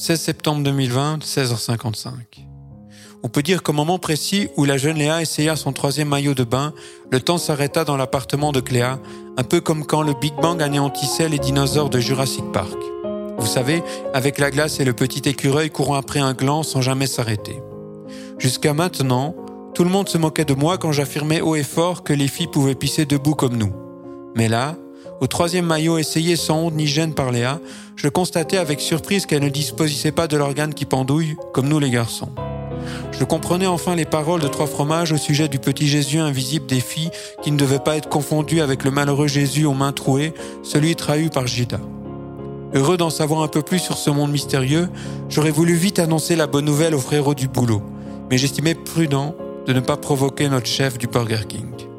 16 septembre 2020, 16h55. On peut dire qu'au moment précis où la jeune Léa essaya son troisième maillot de bain, le temps s'arrêta dans l'appartement de Cléa, un peu comme quand le Big Bang anéantissait les dinosaures de Jurassic Park. Vous savez, avec la glace et le petit écureuil courant après un gland sans jamais s'arrêter. Jusqu'à maintenant, tout le monde se moquait de moi quand j'affirmais haut et fort que les filles pouvaient pisser debout comme nous. Mais là, au troisième maillot essayé sans honte ni gêne par Léa, je constatais avec surprise qu'elle ne disposait pas de l'organe qui pendouille, comme nous les garçons. Je comprenais enfin les paroles de Trois Fromages au sujet du petit Jésus invisible des filles qui ne devait pas être confondu avec le malheureux Jésus aux mains trouées, celui trahi par Gida. Heureux d'en savoir un peu plus sur ce monde mystérieux, j'aurais voulu vite annoncer la bonne nouvelle aux frérots du boulot, mais j'estimais prudent de ne pas provoquer notre chef du Burger King.